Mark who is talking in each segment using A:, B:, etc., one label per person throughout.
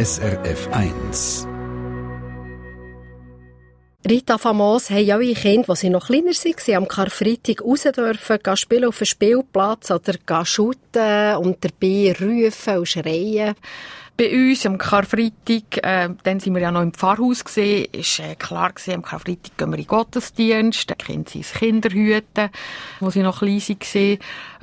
A: SRF 1.
B: Rita Famos haben alle Kinder, als sie noch kleiner waren, am Karfreitag raus dürfen, gehen spielen auf dem Spielplatz oder gehen shooten und dabei rufen und schreien
C: bei uns am Karfreitag, äh, dann sind wir ja noch im Pfarrhaus gesehen, ist äh, klar gewesen, am Karfreitag gehen wir in den Gottesdienst, die Kinder sind Kinderhüten, wo sie noch klein waren.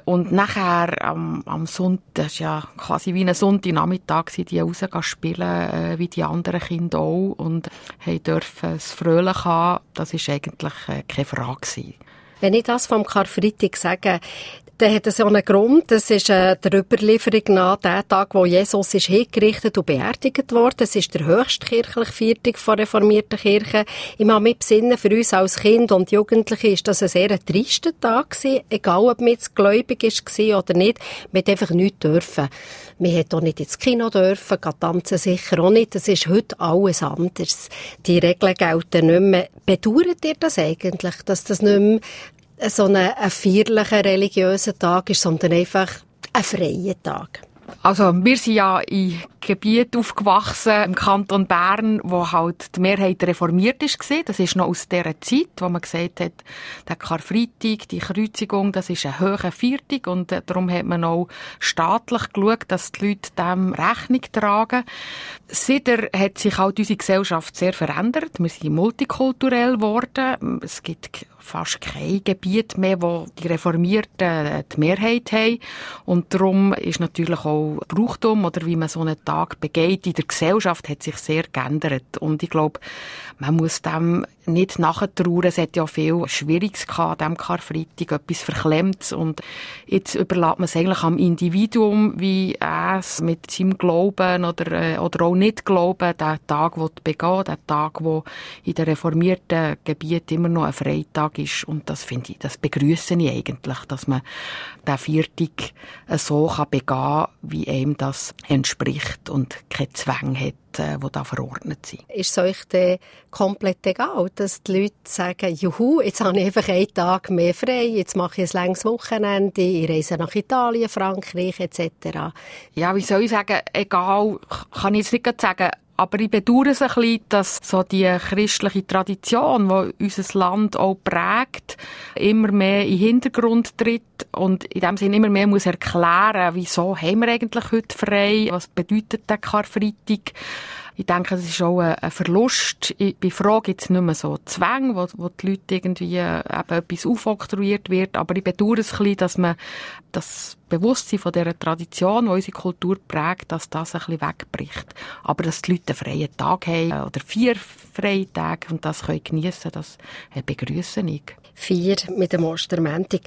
C: Und nachher am, am Sonntag, das ist ja quasi wie ein Sonntagnachmittag, sind die rausgehen spielen, äh, wie die anderen Kinder auch, und haben dürfen es fröhlich haben. Das ist eigentlich äh, keine Frage gewesen.
B: Wenn ich das vom Karfreitag sage, dann hat es ja einen Grund. Das ist äh, der Überlieferung nach der Tag, wo Jesus ist hingerichtet und beerdigt worden. Es ist der höchste kirchliche Viertag von reformierten Kirche. Ich habe mich besinnen, für uns als Kind und Jugendliche ist das ein sehr trister Tag gewesen. Egal, ob man jetzt gläubig war oder nicht. Man hat einfach nichts dürfen. Man hat auch nicht ins Kino dürfen, tanzen sicher auch nicht. Das ist heute alles anders. Die Regeln gelten nicht mehr. Bedauert ihr das eigentlich, dass das nicht mehr so ein, ein feierlicher religiöser Tag ist, sondern einfach ein freier Tag.
C: Also wir sind ja in Gebiet aufgewachsen im Kanton Bern, wo halt die Mehrheit reformiert ist. Das ist noch aus dieser Zeit, wo man gesagt hat, der Karfreitag, die Kreuzigung, das ist ein hoher Viertag und äh, darum hat man auch staatlich geschaut, dass die Leute dem Rechnung tragen. Seither hat sich halt unsere Gesellschaft sehr verändert. Wir sind multikulturell geworden. Es gibt fast kein Gebiet mehr, wo die Reformierten die Mehrheit haben. Und darum ist natürlich auch Brauchtum oder wie man so einen Tag begeht in der Gesellschaft hat sich sehr geändert. Und ich glaube, man muss dem nicht nachtrauern. Es hat ja viel Schwieriges gehabt an diesem Karfreitag, etwas Verklemmtes. Und jetzt überlässt man es eigentlich am Individuum, wie es mit seinem Glauben oder, äh, oder auch nicht Glauben den Tag begehen den Tag, wo in den reformierten Gebieten immer noch ein Freitag ist. Und das finde ich, das begrüße ich eigentlich, dass man den Viertag so kann begehen wie einem das entspricht und kein Zwang hat äh, die da verordnet sind.
B: Ist es euch denn komplett egal, dass die Leute sagen, juhu, jetzt habe ich einfach einen Tag mehr frei, jetzt mache ich ein langes Wochenende, ich reise nach Italien, Frankreich etc.?
C: Ja, wie soll ich sagen, egal, kann ich jetzt nicht sagen, aber ich bedauere es ein bisschen, dass so die christliche Tradition, die unser Land auch prägt, immer mehr in den Hintergrund tritt und in dem Sinne immer mehr muss erklären, wieso haben wir eigentlich heute frei, was bedeutet der Karfreitag ich denke, es ist auch ein Verlust. Bei Fragen gibt es nicht mehr so Zwänge, wo, wo die Leute irgendwie äh, eben etwas aufoktroyiert wird. Aber ich bedauere es ein bisschen, dass man das Bewusstsein von dieser Tradition, die unsere Kultur prägt, dass das ein bisschen wegbricht. Aber dass die Leute einen freien Tag haben äh, oder vier freie Tage und das können geniessen, das äh, begrüße ich.
B: Vier mit dem Ostermäntig.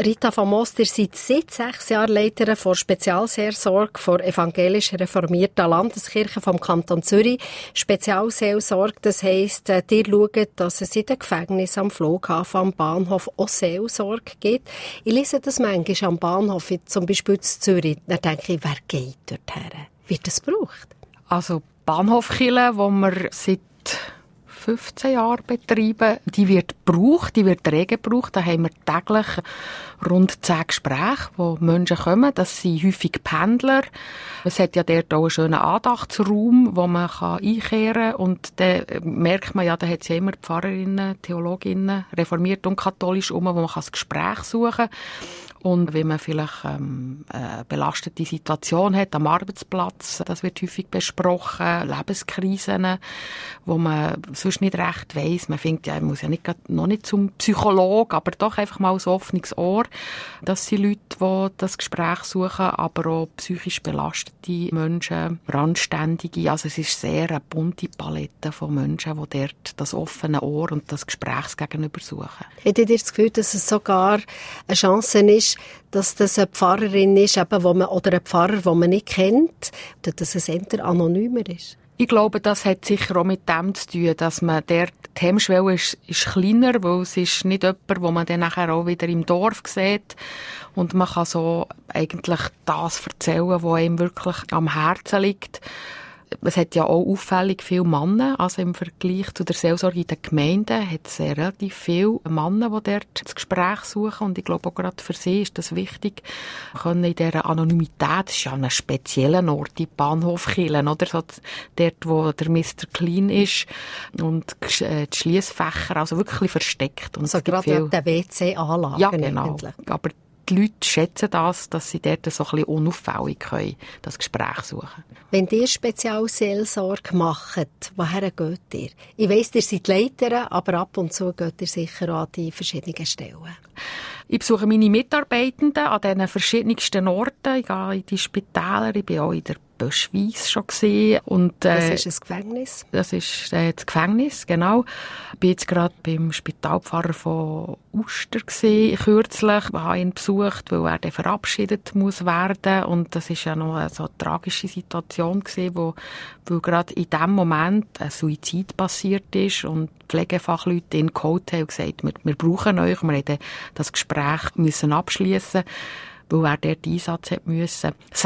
B: Rita von Most, ihr seid seit sechs Jahren Leiterin vor Spezialseelsorge vor evangelisch reformierter Landeskirche vom Kanton Zürich. Spezialseelsorge, das heisst, äh, ihr schaut, dass es in den Gefängnissen am Flughafen, am Bahnhof auch Seelsorge gibt. Ich lese das manchmal am Bahnhof, zum Beispiel in Zürich. Dann denke ich, wer geht dorthin? Wird das gebraucht?
C: Also Bahnhofkille, wo wir seit 15 Jahren betreiben. Die wird gebraucht, die wird rege gebraucht. Da haben wir täglich rund 10 Gespräche, wo Menschen kommen. Das sind häufig Pendler. Es hat ja dort auch einen schönen Andachtsraum, wo man kann einkehren kann. Und da merkt man ja, da hat es ja immer Pfarrerinnen, Theologinnen, reformiert und katholisch um, wo man das Gespräch suchen kann. Und wenn man vielleicht ähm, eine belastete Situation hat am Arbeitsplatz, das wird häufig besprochen, Lebenskrisen, wo man sonst nicht recht weiss. Man findet ja, man muss ja nicht, noch nicht zum Psychologen, aber doch einfach mal ein offenes Ohr. Das sind Leute, die das Gespräch suchen, aber auch psychisch belastete Menschen, Randständige. Also es ist sehr eine bunte Palette von Menschen, die dort das offene Ohr und das Gesprächsgegenüber suchen.
B: Hättet ihr das Gefühl, dass es sogar eine Chance ist, ist, dass das eine Pfarrerin ist, eben, wo man, oder ein Pfarrer, den man nicht kennt, dass es eher anonymer ist?
C: Ich glaube, das hat sicher auch mit dem zu tun, dass man der die Hemmschwelle ist, ist kleiner, weil es ist nicht jemand, wo man dann nachher auch wieder im Dorf sieht und man kann so eigentlich das erzählen, was einem wirklich am Herzen liegt. Es hat ja auch auffällig viele Männer, also im Vergleich zu der Seelsorge in den Gemeinden hat es relativ viele Männer, die dort das Gespräch suchen und ich glaube auch gerade für sie ist das wichtig, können in dieser Anonymität, das ist ja ein spezieller Ort, die Bahnhofkillen, oder so dort, wo der Mr. Clean ist und äh, die Schließfächer, also wirklich versteckt. Und
B: also gerade der WC-Anlage
C: Ja, genau. Eigentlich. Aber die Leute schätzen das, dass sie dort so ein bisschen unauffällig können, das Gespräch suchen
B: Wenn ihr Spezialseelsorge macht, woher geht ihr? Ich weiss, ihr seid Leiter, aber ab und zu geht ihr sicher an die verschiedenen Stellen.
C: Ich besuche meine Mitarbeitenden an diesen verschiedensten Orten. Ich gehe in die Spitäler, ich bin auch in der Böschweiss schon gesehen. Und,
B: äh, das ist ein Gefängnis?
C: Das ist äh, das Gefängnis, genau. Ich bin jetzt gerade beim Spitalpfarrer von Uster gesehen, kürzlich. Ich habe ihn besucht, weil er dann verabschiedet muss werden. Und das ist ja noch eine so tragische Situation gewesen, wo, weil gerade in dem Moment ein Suizid passiert ist und Pflegefachleute ihn geholt haben und gesagt, wir, wir brauchen euch. Wir mussten das Gespräch müssen abschließen weil er dort Einsatz hat müssen. Ich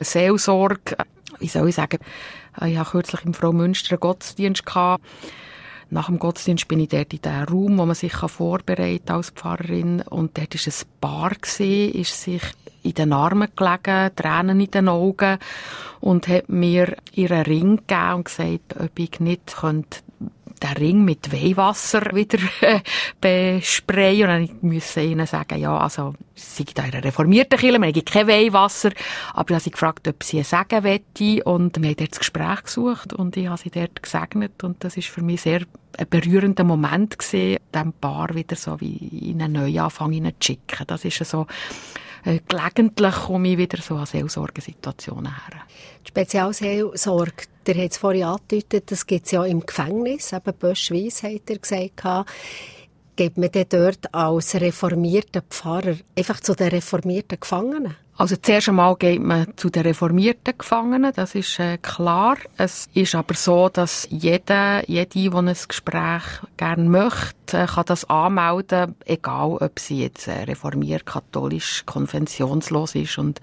C: Seelsorge. Wie soll ich sagen? Ich hatte kürzlich im Frau Münster einen Gottesdienst gehabt. Nach dem Gottesdienst bin ich dort in diesem Raum, wo man sich vorbereiten kann als Pfarrerin. Und dort war ein Paar, ist sich in den Armen gelegen, Tränen in den Augen und hat mir ihren Ring gegeben und gesagt, ob ich nicht den Ring mit Weihwasser wieder äh, besprayen. Und dann musste ich ihnen sagen, ja, also, sie sind in einer reformierten Kirche, wir haben kein Weihwasser. Aber ich habe sie gefragt, ob sie sagen wette. Und wir haben dort das Gespräch gesucht und ich habe sie dort gesegnet. Und das ist für mich sehr ein berührender Moment gewesen, dem Paar wieder so wie in einen Neuanfang zu schicken. Das ist so, äh, gelegentlich komme ich wieder so an Seelsorgesituationen her.
B: Die Spezialseelsorge, der hat es vorhin angedeutet, das gibt es ja im Gefängnis, eben Böschweiss hat er gesagt, geht man dort als reformierter Pfarrer einfach zu den reformierten Gefangenen?
C: Also zuerst einmal geht man zu den reformierten Gefangenen, das ist äh, klar. Es ist aber so, dass jeder, jede, der ein Gespräch gerne möchte, äh, kann das anmelden, egal ob sie jetzt äh, reformiert, katholisch, konfessionslos ist. Und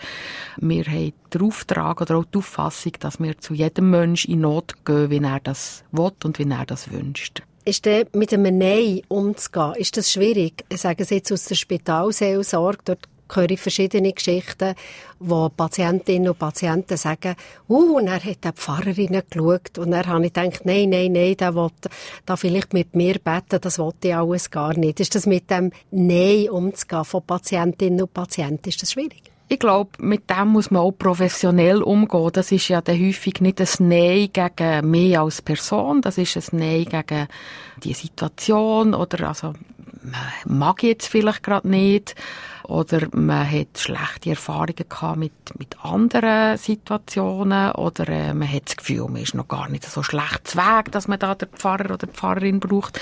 C: wir haben den Auftrag oder auch die Auffassung, dass wir zu jedem Mensch in Not gehen, wie er das will und wie er das wünscht.
B: Ist der mit einem Nein umzugehen, ist das schwierig? Ich sage es jetzt aus der Spitalseelsorge, dort höre ich verschiedene Geschichten, wo Patientinnen und Patienten sagen, uh, und er hat die Pfarrerin geschaut und dann habe ich gedacht, nein, nein, nein, der will da vielleicht mit mir beten, das wollte ich alles gar nicht. Ist das mit dem Nein umzugehen von Patientinnen und Patienten, ist das schwierig?
C: Ich glaube, mit dem muss man auch professionell umgehen. Das ist ja dann häufig nicht ein Nein gegen mich als Person, das ist ein Nein gegen die Situation oder also man mag jetzt vielleicht gerade nicht oder man hat schlechte Erfahrungen gehabt mit, mit anderen Situationen oder äh, man hat das Gefühl, man ist noch gar nicht so schlecht Weg, dass man da den Pfarrer oder die Pfarrerin braucht.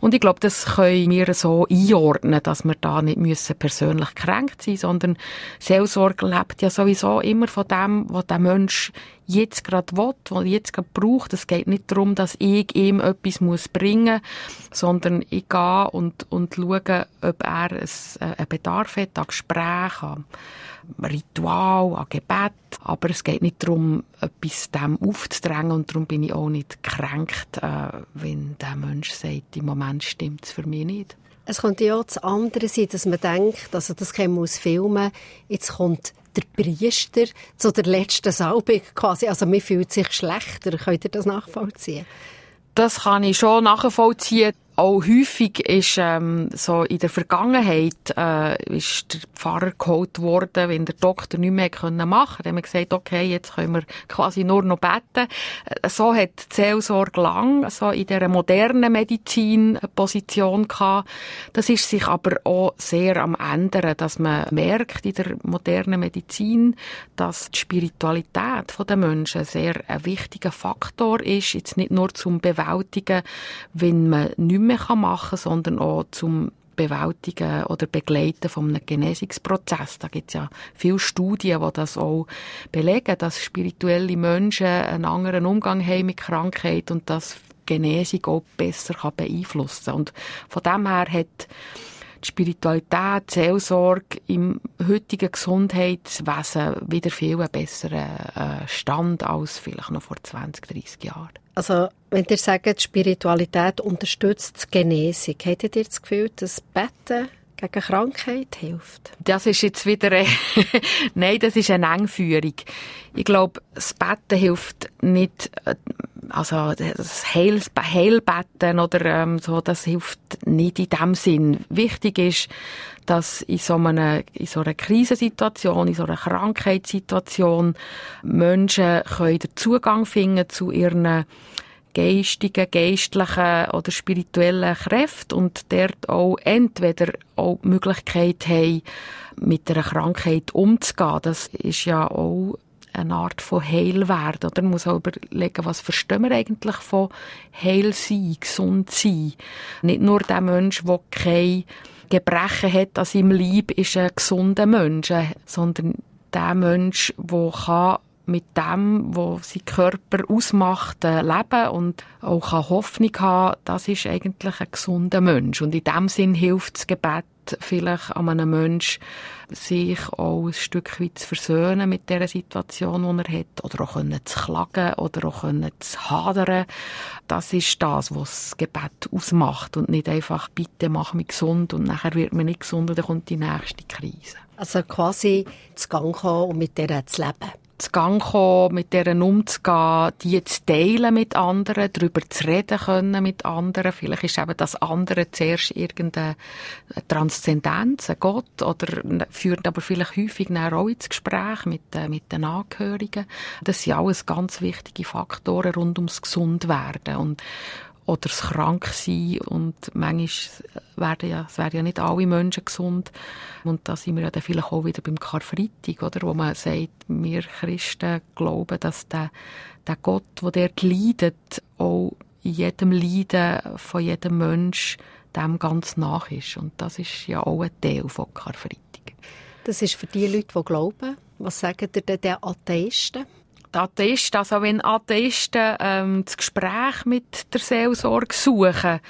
C: Und ich glaube, das können wir so einordnen, dass wir da nicht müssen persönlich kränkt sein, sondern Seelsorge lebt ja sowieso immer von dem, was der Mensch jetzt gerade will, was jetzt gerade braucht. Es geht nicht darum, dass ich ihm etwas muss bringen muss, sondern ich gehe und, und schaue, ob er äh, einen Bedarf hat an Gespräch, an Ritual, an Gebet. Aber es geht nicht darum, etwas dem aufzudrängen und darum bin ich auch nicht gekränkt, äh, wenn der Mensch sagt, im Moment stimmt es für mich nicht.
B: Es könnte ja auch das andere sein, dass man denkt, also das kennen wir aus Filmen, jetzt kommt der Priester zu der letzten Salbung quasi. Also man fühlt sich schlechter. Könnt ihr das nachvollziehen?
C: Das kann ich schon nachvollziehen auch häufig ist ähm, so in der Vergangenheit äh, ist der Pfarrer geholt worden, wenn der Doktor nicht mehr machen. Dann haben wir gesagt, okay, jetzt können wir quasi nur noch beten. Äh, so hat die Seelsorge lang so in der modernen Medizin eine Position gehabt. Das ist sich aber auch sehr am ändern, dass man merkt in der modernen Medizin, dass die Spiritualität der Menschen sehr ein wichtiger Faktor ist, jetzt nicht nur zum Bewältigen, wenn man nicht mehr machen kann, sondern auch zum Bewältigen oder Begleiten von einem Genesungsprozess. Da gibt es ja viele Studien, die das auch belegen, dass spirituelle Menschen einen anderen Umgang haben mit Krankheit und das Genesung auch besser beeinflussen kann. Und von dem her hat die Spiritualität, die Seelsorge im heutigen Gesundheitswesen wieder viel besseren äh, Stand als vielleicht noch vor 20, 30 Jahren.
B: Also, wenn ihr sagt, Spiritualität unterstützt die Genesung, hättet ihr das Gefühl, dass Betten gegen Krankheit hilft?
C: Das ist jetzt wieder, äh, nein, das ist eine Engführung. Ich glaube, das Betten hilft nicht, äh, also das Heil, Heilbetten oder ähm, so, das hilft nicht in dem Sinn. Wichtig ist, dass in so einer, in so einer Krisensituation, in so einer Krankheitssituation Menschen können den Zugang finden zu ihren geistigen, geistlichen oder spirituellen Kräften und dort auch entweder auch die Möglichkeit haben, mit einer Krankheit umzugehen. Das ist ja auch eine Art von Heilwerden. Oder man muss auch überlegen, was verstehen wir eigentlich von Heil sein, gesund sein. Nicht nur der Mensch, der kein Gebrechen hat an seinem Leib, ist ein gesunder Mensch, sondern der Mensch, der mit dem, was sein Körper ausmacht, äh, leben und auch Hoffnung haben, das ist eigentlich ein gesunder Mensch. Und in dem Sinn hilft das Gebet vielleicht an einem Menschen, sich auch ein Stück weit zu versöhnen mit der Situation, die er hat, oder auch können zu klagen, oder auch können zu hadern. Das ist das, was das Gebet ausmacht und nicht einfach, bitte mach mich gesund und nachher wird man nicht gesund und dann kommt die nächste Krise.
B: Also quasi zu Gang kommen und mit der zu leben
C: zu Gang kommen, mit deren umzugehen, die zu teilen mit anderen, darüber zu reden können mit anderen. Vielleicht ist eben das andere zuerst irgendeine Transzendenz, ein Gott, oder führt aber vielleicht häufig auch ins Gespräch mit, äh, mit den Angehörigen. Das sind alles ganz wichtige Faktoren rund ums Gesundwerden. Und oder das Kranksein und manchmal werden ja, es werden ja nicht alle Menschen gesund und da sind wir ja dann vielleicht auch wieder beim Karfreitag, oder, wo man sagt, wir Christen glauben, dass der, der Gott, der dort leidet, auch in jedem Leiden von jedem Mensch dem ganz nach ist und das ist ja auch ein Teil von Karfreitag.
B: Das ist für die Leute, die glauben. Was sagen ihr denn den Atheisten?
C: Die Atheisten, also wenn Atheisten ähm, das Gespräch mit der Seelsorge suchen,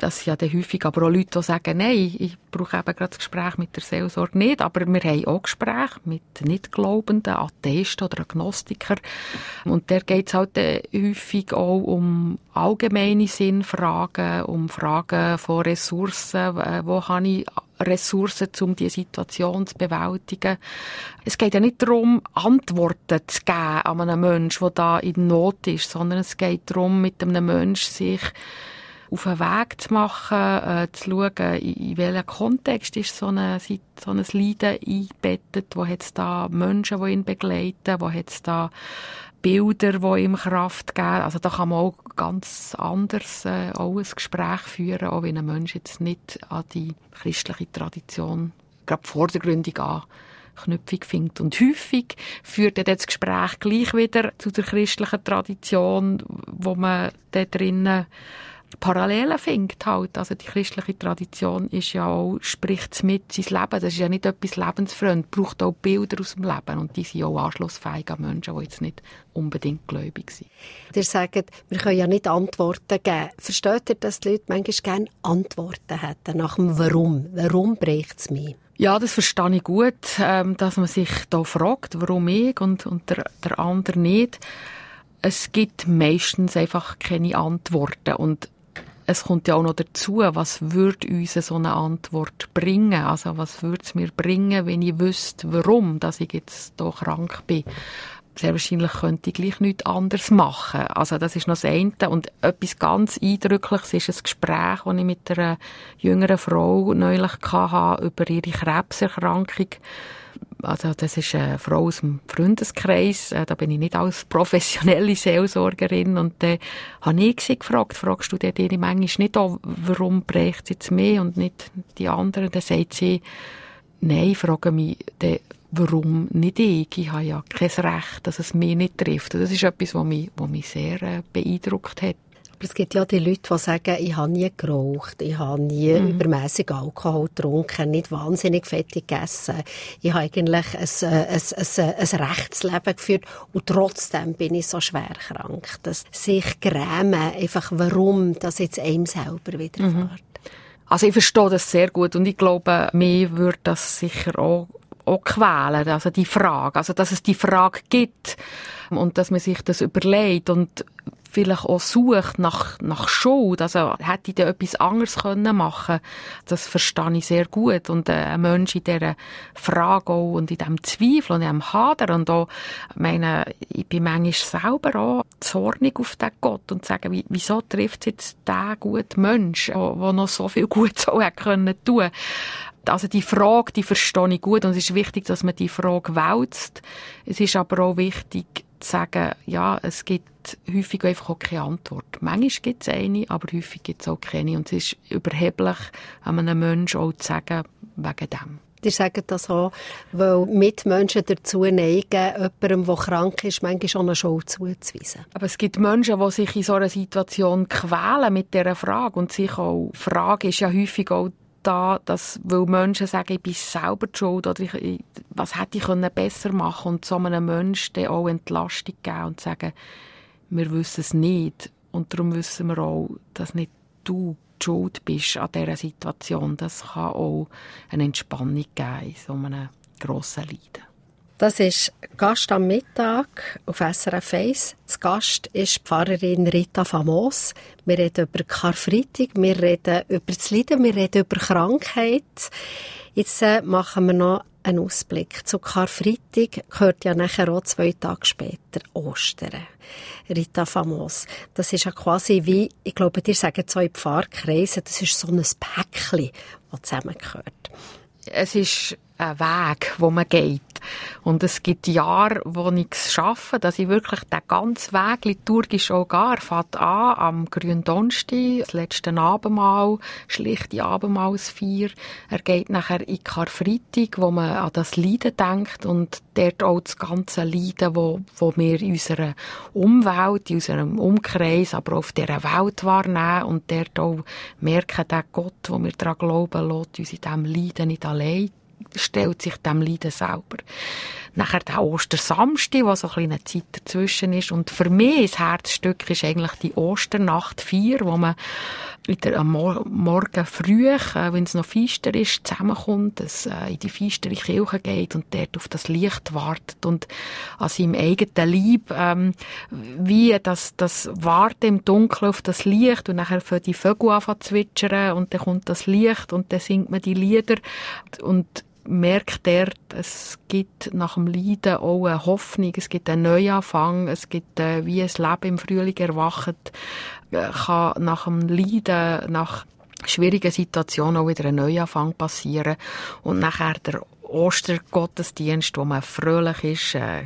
C: das sind ja dann häufig aber auch Leute, die sagen, nein, ich brauche eben gerade das Gespräch mit der Seelsorge nicht, aber wir haben auch Gespräche mit Nichtglaubenden, Atheisten oder Agnostikern und der geht es halt häufig auch um allgemeine Sinnfragen, um Fragen von Ressourcen, wo habe ich Ressourcen, um diese Situation zu bewältigen. Es geht ja nicht darum, Antworten zu geben an einen Menschen, der da in Not ist, sondern es geht darum, mit einem Menschen sich auf einen Weg zu machen, äh, zu schauen, in, in welchem Kontext ist so, eine, so ein Leiden eingebettet, wo hat es da Menschen, die ihn begleiten, wo hat es da Bilder, die ihm Kraft geben. Also da kann man auch ganz anders äh, auch ein Gespräch führen, auch wenn ein Mensch jetzt nicht an die christliche Tradition gerade vordergründig Anknüpfung findet. Und häufig führt dann das Gespräch gleich wieder zu der christlichen Tradition, wo man da drinnen Parallelen findet halt. Also die christliche Tradition ist ja auch, spricht mit sein Leben. Das ist ja nicht etwas lebensfreund, braucht auch Bilder aus dem Leben und die sind auch anschlussfähig an Menschen, die jetzt nicht unbedingt gläubig sind.
B: Ihr sagt, wir können ja nicht Antworten geben. Versteht ihr, dass die Leute manchmal gerne Antworten hätten nach dem Warum? Warum bricht es mich?
C: Ja, das verstehe ich gut, ähm, dass man sich da fragt, warum ich und, und der, der andere nicht. Es gibt meistens einfach keine Antworten und es kommt ja auch noch dazu, was würde uns so eine Antwort bringen? Also was würde es mir bringen, wenn ich wüsste, warum, dass ich jetzt hier krank bin? Sehr wahrscheinlich könnte ich gleich nichts anderes machen. Also das ist noch das eine. Und etwas ganz Eindrückliches ist ein Gespräch, das ich mit einer jüngeren Frau neulich hatte über ihre Krebserkrankung also das ist eine Frau aus dem Freundeskreis, äh, da bin ich nicht als professionelle Seelsorgerin und dann habe ich sie gefragt, fragst du dir ihre manchmal nicht auch, warum bricht sie jetzt mehr und nicht die anderen? Dann sagt sie, nein, frage mich, dann, warum nicht ich? Ich habe ja kein Recht, dass es mich nicht trifft. Und das ist etwas, was mich, was mich sehr äh, beeindruckt hat.
B: Aber es gibt ja die Leute, die sagen, ich habe nie geraucht, ich habe nie mhm. übermäßig Alkohol getrunken, nicht wahnsinnig fettig gegessen. Ich habe eigentlich ein, ein, ein, ein Rechtsleben geführt und trotzdem bin ich so schwer krank. Dass sich grämen, einfach warum das jetzt einem selber widerfährt. Mhm.
C: Also ich verstehe das sehr gut und ich glaube, mir würde das sicher auch, auch quälen, also die Frage, also dass es die Frage gibt und dass man sich das überlegt und vielleicht auch sucht nach, nach Schuld. Also, hätte ich da etwas anderes können machen Das verstehe ich sehr gut. Und äh, ein Mensch in dieser Frage auch und in diesem Zweifel und in diesem Hader und auch, meine, ich bin manchmal selber auch zornig auf den Gott und sage, wie, wieso trifft jetzt der gute Mensch, der noch so viel Gutes auch können tun also die Frage, die verstehe ich gut und es ist wichtig, dass man die Frage wälzt. Es ist aber auch wichtig, sagen, ja, es gibt häufig einfach auch keine Antwort. Manchmal gibt es eine, aber häufig gibt es auch keine. Und es ist überheblich, einem Menschen auch zu sagen, wegen dem.
B: Die sagen das auch, weil Mitmenschen dazu neigen, jemandem, der krank ist, manchmal schon eine Schuld zuzuweisen.
C: Aber es gibt Menschen, die sich in so einer Situation quälen mit dieser Frage und sich auch, Frage ist ja häufig auch da, dass, weil Menschen sagen, ich bin selber die schuld oder ich, was hätte ich können besser machen und so einem Menschen dann auch Entlastung geben und sagen, wir wissen es nicht und darum wissen wir auch, dass nicht du die schuld bist an dieser Situation. Das kann auch eine Entspannung geben in so einem grossen Leiden.
B: Das ist Gast am Mittag auf SRF 1. Das Gast ist Pfarrerin Rita Famos. Wir reden über Karfreitag, wir reden über das Leiden, wir reden über Krankheit. Jetzt äh, machen wir noch einen Ausblick. Zu Karfreitag gehört ja nachher auch zwei Tage später Ostern. Rita Famos. Das ist ja quasi wie, ich glaube, dir sagen zwei Pfarrkreise, das ist so ein Päckchen, das zusammengehört.
C: Es ist Weg, wo man geht. Und es gibt Jahre, wo ich es schaffe, dass ich wirklich den ganzen Weg liturgisch auch gehe. Er fängt an am Gründonsti, das letzte Abendmahl, schlichte Abendmahlsfeier. Er geht nachher in Karfreitag, wo man an das Leiden denkt und dort auch das ganze Leiden, wo, wo wir in unserer Umwelt, in unserem Umkreis, aber auch auf dieser Welt wahrnehmen und dort auch merken, der Gott, wo wir daran glauben, lässt uns in diesem Leiden nicht allein stellt sich dem Leiden selber. Nachher der Ostersamstag, wo so ein eine Zeit dazwischen ist. Und für mich das Herzstück ist eigentlich die Osternacht 4, wo man wieder am Morgen früh, äh, wenn es noch feister ist, zusammenkommt, dass, äh, in die feistere Kirche geht und dort auf das Licht wartet und an seinem eigenen Leib, ähm, wie das, das Warten im Dunkeln auf das Licht und nachher für die Vögel anfangen zu zwitschern und dann kommt das Licht und dann singt man die Lieder und merkt er, es gibt nach dem Leiden auch eine Hoffnung, es gibt einen Neuanfang, es gibt äh, wie ein Leben im Frühling erwacht, äh, kann nach dem Leiden, nach schwierigen Situationen auch wieder ein Neuanfang passieren und nachher der Ostergottesdienst, wo man fröhlich ist, äh,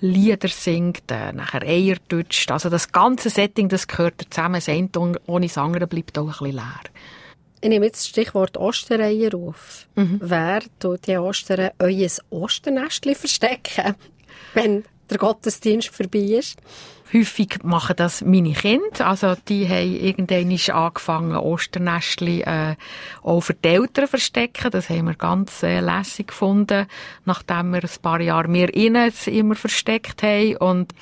C: Lieder singt, äh, nachher Eier tutscht. Also das ganze Setting, das gehört zusammen. Das eine ohne das andere bleibt auch ein bisschen leer.
B: Ich nehme jetzt das Stichwort Ostereier auf. Mhm. Wer tut die Ostern euer Osternestchen verstecken, wenn der Gottesdienst vorbei ist?
C: Häufig machen das meine Kinder. Also, die haben irgendwann angefangen, Osternestchen äh, auch für die Eltern verstecken. Das haben wir ganz äh, lässig gefunden, nachdem wir ein paar Jahre mehr innen immer versteckt haben. Und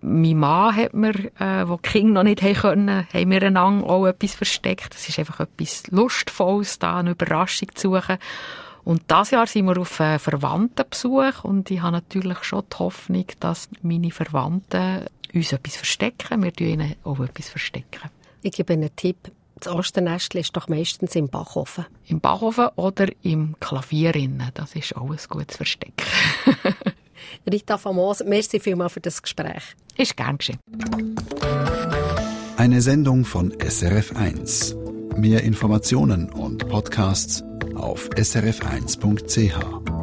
C: mein Mann hat mir, äh, wo die Kinder noch nicht haben können, haben wir einander auch etwas versteckt. Das ist einfach etwas Lustvolles, da eine Überraschung zu suchen. Und das Jahr sind wir auf einen Verwandtenbesuch und ich habe natürlich schon die Hoffnung, dass meine Verwandten uns etwas verstecken. Wir tun ihnen auch etwas verstecken.
B: Ich gebe einen Tipp. Das Osternestchen ist doch meistens im Backofen.
C: Im Backofen oder im Klavier. Das ist auch ein gutes Versteck.
B: Rita Famos, merci vielmals für das Gespräch.
C: Ist gern geschehen.
A: Eine Sendung von SRF1. Mehr Informationen und Podcasts auf srf1.ch.